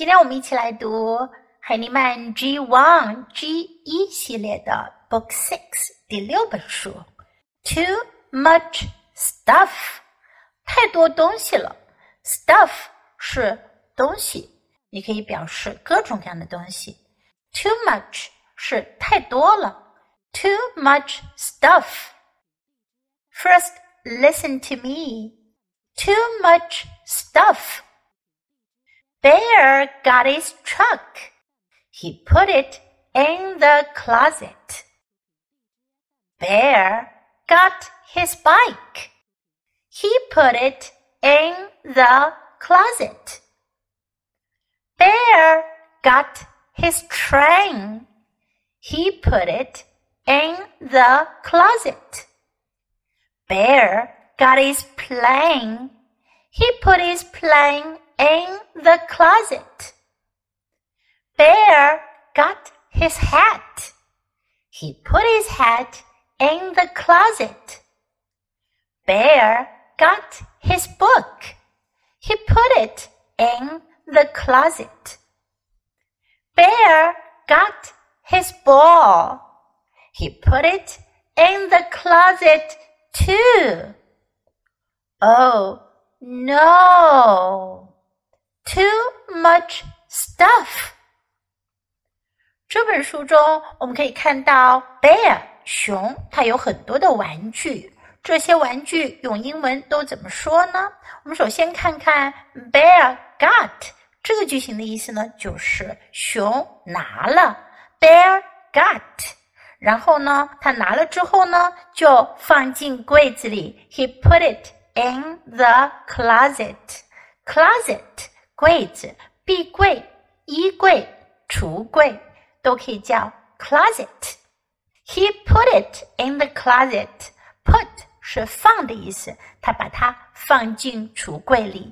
今天我们一起来读海尼曼 G One G 一系列的 Book Six 第六本书。Too much stuff，太多东西了。Stuff 是东西，你可以表示各种各样的东西。Too much 是太多了。Too much stuff. First, listen to me. Too much stuff. Bear got his truck. He put it in the closet. Bear got his bike. He put it in the closet. Bear got his train. He put it in the closet. Bear got his plane. He put his plane in the closet. Bear got his hat. He put his hat in the closet. Bear got his book. He put it in the closet. Bear got his ball. He put it in the closet too. Oh no! Too much stuff. 这本书中，我们可以看到 bear 熊，它有很多的玩具。这些玩具用英文都怎么说呢？我们首先看看 bear got 这个句型的意思呢，就是熊拿了 bear got。然后呢，他拿了之后呢，就放进柜子里。He put it in the closet. Closet 柜子、壁柜、衣柜、橱柜都可以叫 closet。He put it in the closet. Put 是放的意思，他把它放进橱柜里。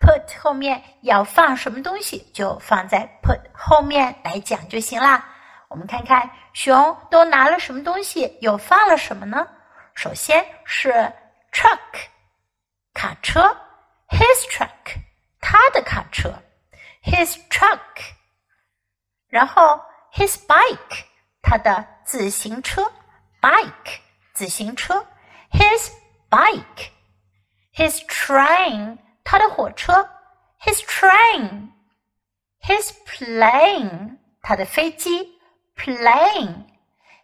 Put 后面要放什么东西，就放在 put 后面来讲就行啦。我们看看熊都拿了什么东西，又放了什么呢？首先是 truck 卡车，his truck 然后 his bike 他的自行车，bike 自行车，his bike，his train 他的火车，his train，his plane 他的飞机。plane,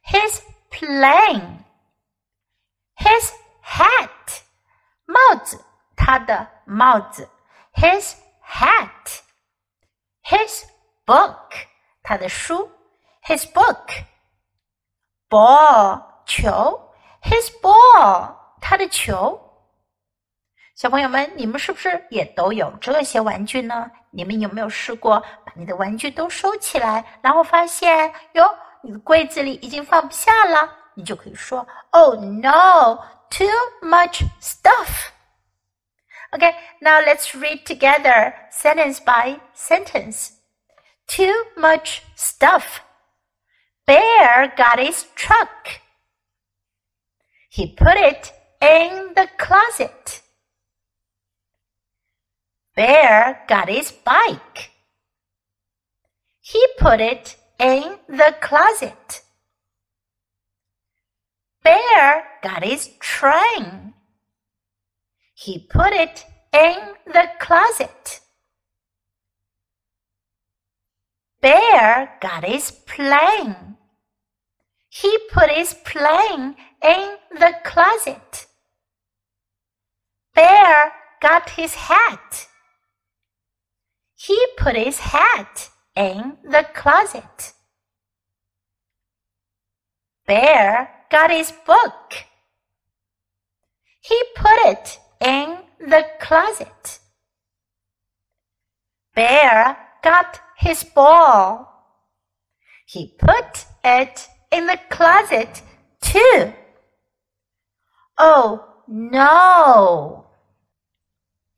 his plane, his hat, 帽子，他的帽子，his hat, his book, 他的书，his book, ball 球，his ball 他的球。小朋友们，你们是不是也都有这些玩具呢？你们有没有试过把你的玩具都收起来，然后发现哟，你的柜子里已经放不下了？你就可以说：“Oh no, too much stuff.” Okay, now let's read together sentence by sentence. Too much stuff. Bear got his truck. He put it in the closet. Bear got his bike. He put it in the closet. Bear got his train. He put it in the closet. Bear got his plane. He put his plane in the closet. Bear got his hat. He put his hat in the closet. Bear got his book. He put it in the closet. Bear got his ball. He put it in the closet too. Oh no!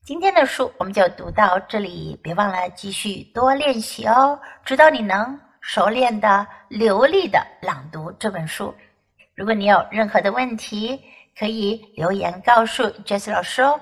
今天的书我们就读到这里，别忘了继续多练习哦，直到你能熟练的、流利的朗读这本书。如果你有任何的问题，可以留言告诉 Jess 老师哦。